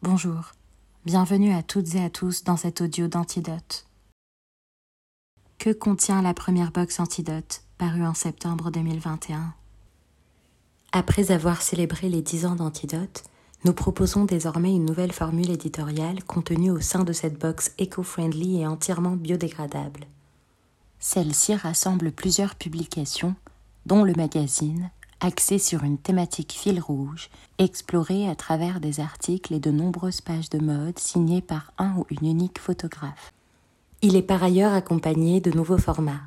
Bonjour, bienvenue à toutes et à tous dans cet audio d'Antidote. Que contient la première box Antidote, parue en septembre 2021 Après avoir célébré les 10 ans d'Antidote, nous proposons désormais une nouvelle formule éditoriale contenue au sein de cette box éco-friendly et entièrement biodégradable. Celle-ci rassemble plusieurs publications, dont le magazine, axé sur une thématique fil rouge, explorée à travers des articles et de nombreuses pages de mode signées par un ou une unique photographe. Il est par ailleurs accompagné de nouveaux formats.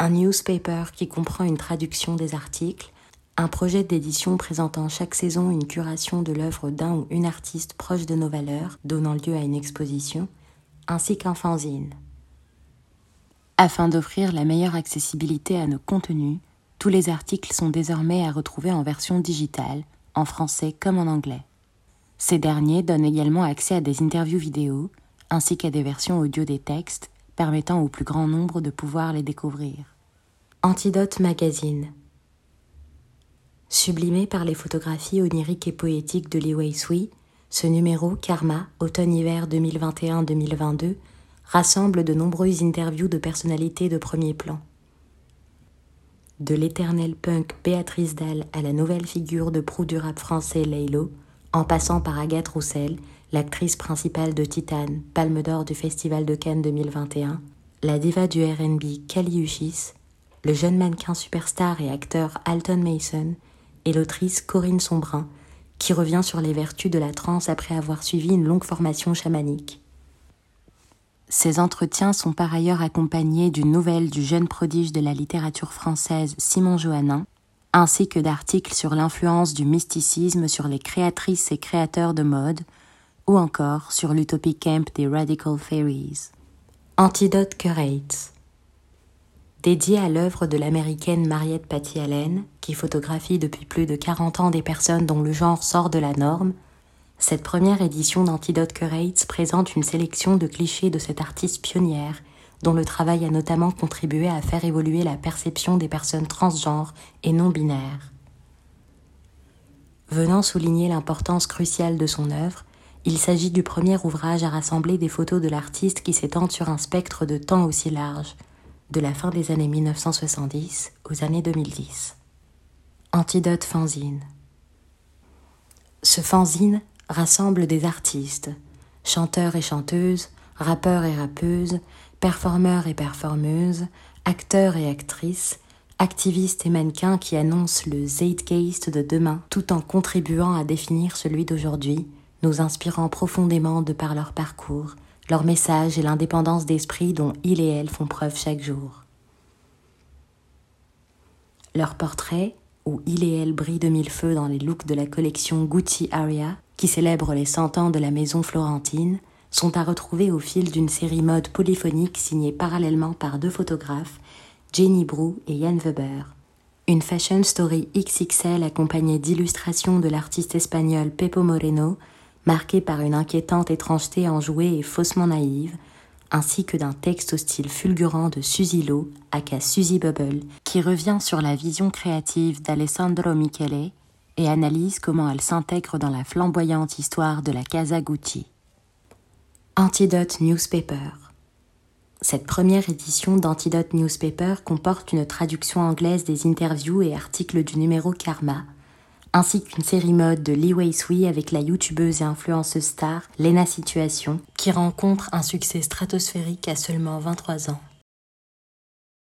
Un newspaper qui comprend une traduction des articles, un projet d'édition présentant chaque saison une curation de l'œuvre d'un ou une artiste proche de nos valeurs, donnant lieu à une exposition, ainsi qu'un fanzine. Afin d'offrir la meilleure accessibilité à nos contenus, tous les articles sont désormais à retrouver en version digitale, en français comme en anglais. Ces derniers donnent également accès à des interviews vidéo, ainsi qu'à des versions audio des textes, permettant au plus grand nombre de pouvoir les découvrir. Antidote Magazine Sublimé par les photographies oniriques et poétiques de Li Wei-Sui, ce numéro Karma, automne-hiver 2021-2022, rassemble de nombreuses interviews de personnalités de premier plan. De l'éternel punk Béatrice Dalle à la nouvelle figure de proue du rap français Laylo, en passant par Agathe Roussel, l'actrice principale de Titane, palme d'or du Festival de Cannes 2021, la diva du RB Kali Uchis, le jeune mannequin superstar et acteur Alton Mason et l'autrice Corinne Sombrin, qui revient sur les vertus de la transe après avoir suivi une longue formation chamanique. Ces entretiens sont par ailleurs accompagnés d'une nouvelle du jeune prodige de la littérature française Simon Johannin, ainsi que d'articles sur l'influence du mysticisme sur les créatrices et créateurs de mode, ou encore sur l'utopie camp des Radical Fairies. Antidote Curates Dédié à l'œuvre de l'américaine Mariette Patty Allen, qui photographie depuis plus de 40 ans des personnes dont le genre sort de la norme, cette première édition d'Antidote Curates présente une sélection de clichés de cette artiste pionnière, dont le travail a notamment contribué à faire évoluer la perception des personnes transgenres et non binaires. Venant souligner l'importance cruciale de son œuvre, il s'agit du premier ouvrage à rassembler des photos de l'artiste qui s'étendent sur un spectre de temps aussi large, de la fin des années 1970 aux années 2010. Antidote fanzine. Ce fanzine rassemble des artistes, chanteurs et chanteuses, rappeurs et rappeuses, performeurs et performeuses, acteurs et actrices, activistes et mannequins qui annoncent le Zeitgeist de demain tout en contribuant à définir celui d'aujourd'hui, nous inspirant profondément de par leur parcours, leur message et l'indépendance d'esprit dont ils et elles font preuve chaque jour. Leurs portraits, où il et elle brillent de mille feux dans les looks de la collection Gucci Aria, qui célèbre les cent ans de la maison florentine, sont à retrouver au fil d'une série mode polyphonique signée parallèlement par deux photographes, Jenny Brou et Yann Weber. Une fashion story XXL accompagnée d'illustrations de l'artiste espagnol Pepo Moreno, marquée par une inquiétante étrangeté enjouée et faussement naïve, ainsi que d'un texte au style fulgurant de Suzy Lo, aka Suzy Bubble, qui revient sur la vision créative d'Alessandro Michele et analyse comment elle s'intègre dans la flamboyante histoire de la Casa Gucci. Antidote Newspaper Cette première édition d'Antidote Newspaper comporte une traduction anglaise des interviews et articles du numéro Karma, ainsi qu'une série mode de Lee Wei-Sui avec la youtubeuse et influenceuse star Lena Situation, qui rencontre un succès stratosphérique à seulement 23 ans.